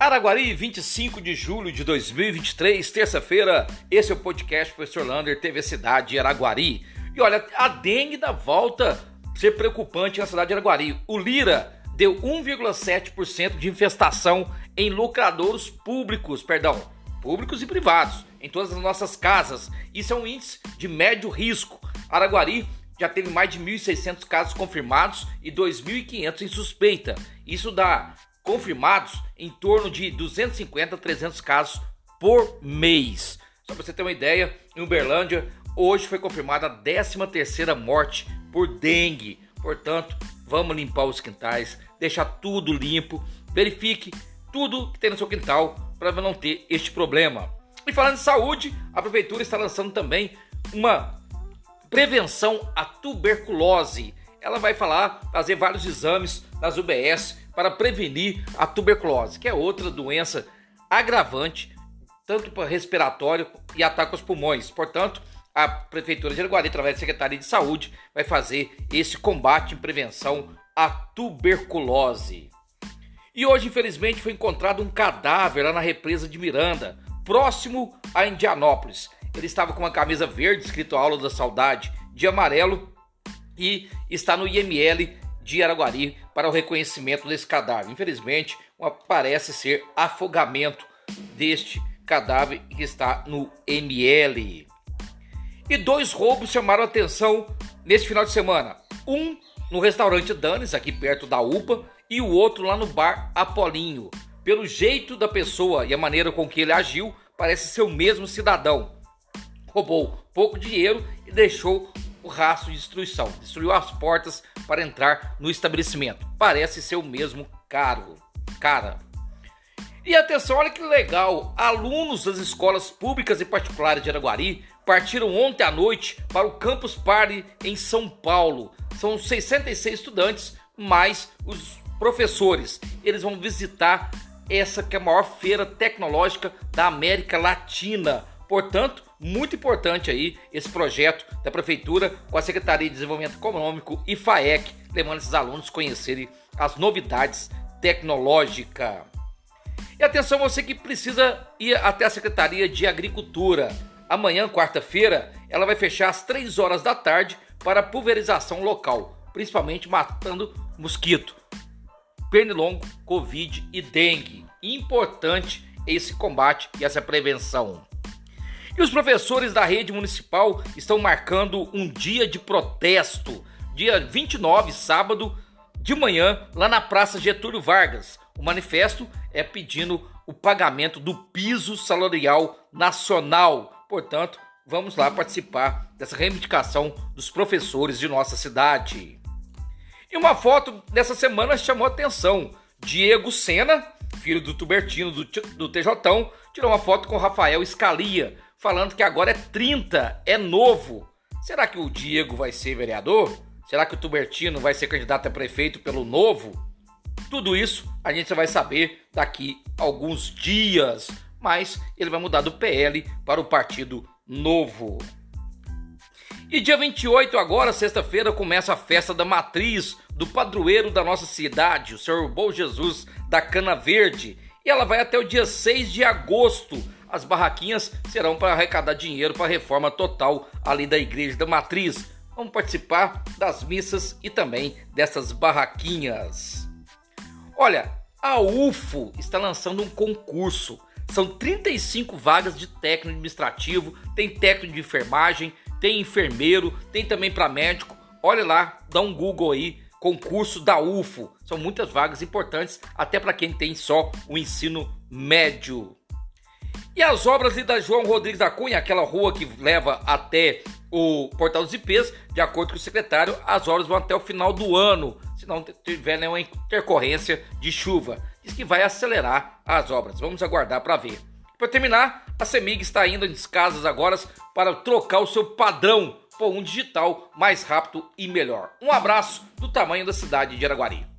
Araguari, 25 de julho de 2023, terça-feira. Esse é o podcast Professor Lander, TV Cidade de Araguari. E olha, a dengue dá volta ser preocupante na cidade de Araguari. O Lira deu 1,7% de infestação em lucradouros públicos, perdão, públicos e privados, em todas as nossas casas. Isso é um índice de médio risco. Araguari já teve mais de 1.600 casos confirmados e 2.500 em suspeita. Isso dá confirmados em torno de 250 a 300 casos por mês. Só para você ter uma ideia, em Uberlândia, hoje foi confirmada a 13ª morte por dengue. Portanto, vamos limpar os quintais, deixar tudo limpo, verifique tudo que tem no seu quintal para não ter este problema. E falando de saúde, a prefeitura está lançando também uma prevenção à tuberculose. Ela vai falar, fazer vários exames nas UBS para prevenir a tuberculose, que é outra doença agravante, tanto para respiratório e ataque aos pulmões. Portanto, a Prefeitura de Araguari, através da Secretaria de Saúde, vai fazer esse combate em prevenção à tuberculose. E hoje, infelizmente, foi encontrado um cadáver lá na represa de Miranda, próximo a Indianópolis. Ele estava com uma camisa verde, escrito Aula da Saudade, de amarelo, e está no IML de Araguari para o reconhecimento desse cadáver. Infelizmente, parece ser afogamento deste cadáver que está no ML. E dois roubos chamaram atenção neste final de semana. Um no restaurante Danes, aqui perto da UPA, e o outro lá no bar Apolinho. Pelo jeito da pessoa e a maneira com que ele agiu, parece ser o mesmo cidadão. Roubou pouco dinheiro e deixou rastro de destruição. Destruiu as portas para entrar no estabelecimento. Parece ser o mesmo caro, cara. E atenção, olha que legal! Alunos das escolas públicas e particulares de Araguari partiram ontem à noite para o Campus Party em São Paulo. São 66 estudantes, mais os professores. Eles vão visitar essa que é a maior feira tecnológica da América Latina. Portanto, muito importante aí esse projeto da prefeitura com a Secretaria de Desenvolvimento Econômico e FAEC, levando esses alunos a conhecerem as novidades tecnológicas. E atenção você que precisa ir até a Secretaria de Agricultura. Amanhã, quarta-feira, ela vai fechar às 3 horas da tarde para pulverização local, principalmente matando mosquito, pernilongo, covid e dengue. Importante esse combate e essa prevenção. E os professores da rede municipal estão marcando um dia de protesto, dia 29, sábado, de manhã, lá na Praça Getúlio Vargas. O manifesto é pedindo o pagamento do piso salarial nacional. Portanto, vamos lá participar dessa reivindicação dos professores de nossa cidade. E uma foto dessa semana chamou a atenção. Diego Sena, filho do Tubertino do, do TJ, tirou uma foto com Rafael Escalia, falando que agora é 30, é novo. Será que o Diego vai ser vereador? Será que o Tubertino vai ser candidato a prefeito pelo novo? Tudo isso a gente vai saber daqui alguns dias, mas ele vai mudar do PL para o Partido Novo. E dia 28, agora, sexta-feira, começa a festa da matriz do padroeiro da nossa cidade, o Senhor Bom Jesus da Cana Verde. E ela vai até o dia 6 de agosto as barraquinhas serão para arrecadar dinheiro para a reforma total ali da Igreja da Matriz. Vamos participar das missas e também dessas barraquinhas. Olha, a UFO está lançando um concurso. São 35 vagas de técnico administrativo, tem técnico de enfermagem, tem enfermeiro, tem também para médico. Olha lá, dá um Google aí, concurso da UFO. São muitas vagas importantes, até para quem tem só o ensino médio. E as obras da João Rodrigues da Cunha, aquela rua que leva até o Portal dos IPs, de acordo com o secretário, as obras vão até o final do ano, se não tiver nenhuma intercorrência de chuva. Diz que vai acelerar as obras. Vamos aguardar para ver. Para terminar, a CEMIG está indo em casas agora para trocar o seu padrão por um digital mais rápido e melhor. Um abraço do tamanho da cidade de Araguari.